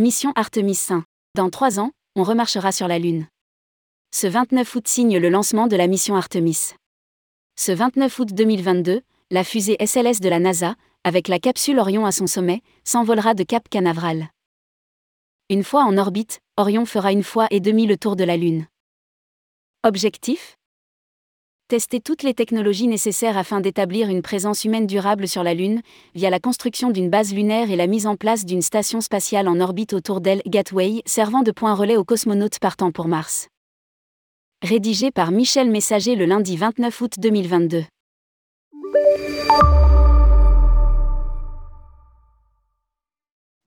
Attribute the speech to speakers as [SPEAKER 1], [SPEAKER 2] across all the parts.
[SPEAKER 1] Mission Artemis 5. Dans trois ans, on remarchera sur la Lune. Ce 29 août signe le lancement de la mission Artemis. Ce 29 août 2022, la fusée SLS de la NASA, avec la capsule Orion à son sommet, s'envolera de Cap Canaveral. Une fois en orbite, Orion fera une fois et demi le tour de la Lune. Objectif Tester toutes les technologies nécessaires afin d'établir une présence humaine durable sur la Lune, via la construction d'une base lunaire et la mise en place d'une station spatiale en orbite autour d'elle, Gateway, servant de point relais aux cosmonautes partant pour Mars. Rédigé par Michel Messager le lundi 29 août 2022.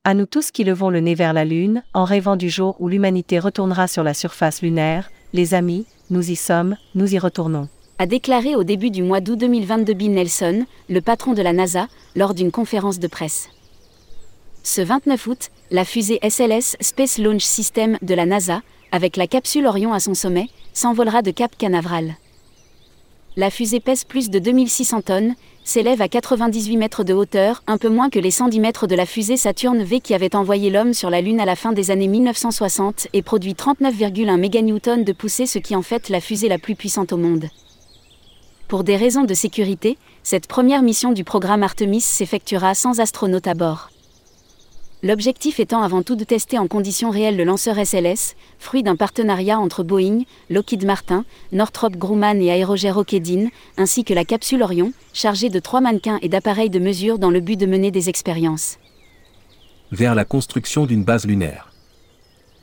[SPEAKER 2] À nous tous qui levons le nez vers la Lune, en rêvant du jour où l'humanité retournera sur la surface lunaire, les amis, nous y sommes, nous y retournons.
[SPEAKER 1] A déclaré au début du mois d'août 2022 Bill Nelson, le patron de la NASA, lors d'une conférence de presse. Ce 29 août, la fusée SLS Space Launch System de la NASA, avec la capsule Orion à son sommet, s'envolera de Cap Canaveral. La fusée pèse plus de 2600 tonnes, s'élève à 98 mètres de hauteur, un peu moins que les 110 mètres de la fusée Saturne V qui avait envoyé l'homme sur la Lune à la fin des années 1960 et produit 39,1 méganewtons de poussée, ce qui en fait la fusée la plus puissante au monde. Pour des raisons de sécurité, cette première mission du programme Artemis s'effectuera sans astronaute à bord. L'objectif étant avant tout de tester en conditions réelles le lanceur SLS, fruit d'un partenariat entre Boeing, Lockheed Martin, Northrop Grumman et Aerogère Rocketdyne, ainsi que la capsule Orion, chargée de trois mannequins et d'appareils de mesure dans le but de mener des expériences.
[SPEAKER 3] Vers la construction d'une base lunaire.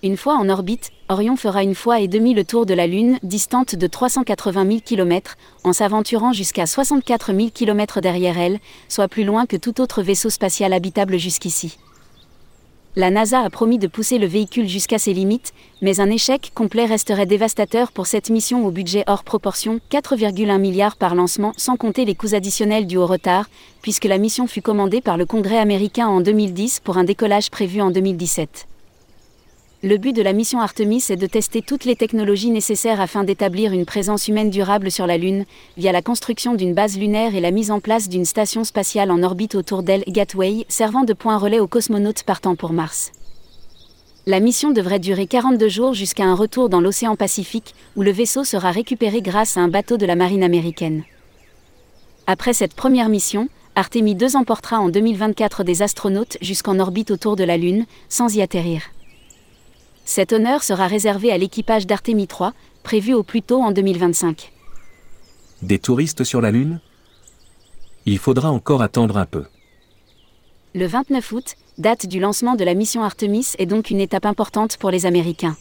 [SPEAKER 1] Une fois en orbite, Orion fera une fois et demi le tour de la Lune, distante de 380 000 km, en s'aventurant jusqu'à 64 000 km derrière elle, soit plus loin que tout autre vaisseau spatial habitable jusqu'ici la NASA a promis de pousser le véhicule jusqu'à ses limites, mais un échec complet resterait dévastateur pour cette mission au budget hors proportion, 4,1 milliards par lancement, sans compter les coûts additionnels dus au retard, puisque la mission fut commandée par le Congrès américain en 2010 pour un décollage prévu en 2017. Le but de la mission Artemis est de tester toutes les technologies nécessaires afin d'établir une présence humaine durable sur la Lune, via la construction d'une base lunaire et la mise en place d'une station spatiale en orbite autour d'elle, Gateway, servant de point relais aux cosmonautes partant pour Mars. La mission devrait durer 42 jours jusqu'à un retour dans l'océan Pacifique, où le vaisseau sera récupéré grâce à un bateau de la marine américaine. Après cette première mission, Artemis 2 emportera en 2024 des astronautes jusqu'en orbite autour de la Lune, sans y atterrir. Cet honneur sera réservé à l'équipage d'Artemis 3, prévu au plus tôt en 2025.
[SPEAKER 3] Des touristes sur la Lune? Il faudra encore attendre un peu.
[SPEAKER 1] Le 29 août, date du lancement de la mission Artemis, est donc une étape importante pour les Américains.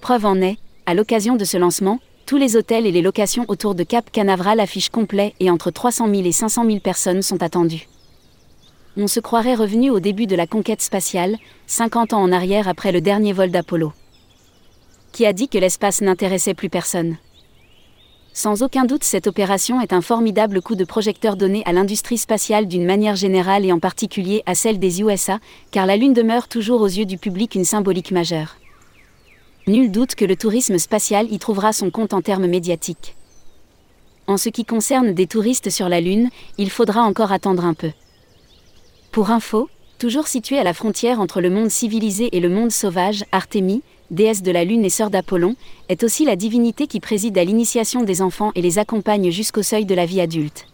[SPEAKER 1] Preuve en est, à l'occasion de ce lancement, tous les hôtels et les locations autour de Cap Canaveral affichent complet et entre 300 000 et 500 000 personnes sont attendues on se croirait revenu au début de la conquête spatiale, 50 ans en arrière après le dernier vol d'Apollo. Qui a dit que l'espace n'intéressait plus personne? Sans aucun doute, cette opération est un formidable coup de projecteur donné à l'industrie spatiale d'une manière générale et en particulier à celle des USA, car la Lune demeure toujours aux yeux du public une symbolique majeure. Nul doute que le tourisme spatial y trouvera son compte en termes médiatiques. En ce qui concerne des touristes sur la Lune, il faudra encore attendre un peu. Pour info, toujours située à la frontière entre le monde civilisé et le monde sauvage, Artémis, déesse de la lune et sœur d'Apollon, est aussi la divinité qui préside à l'initiation des enfants et les accompagne jusqu'au seuil de la vie adulte.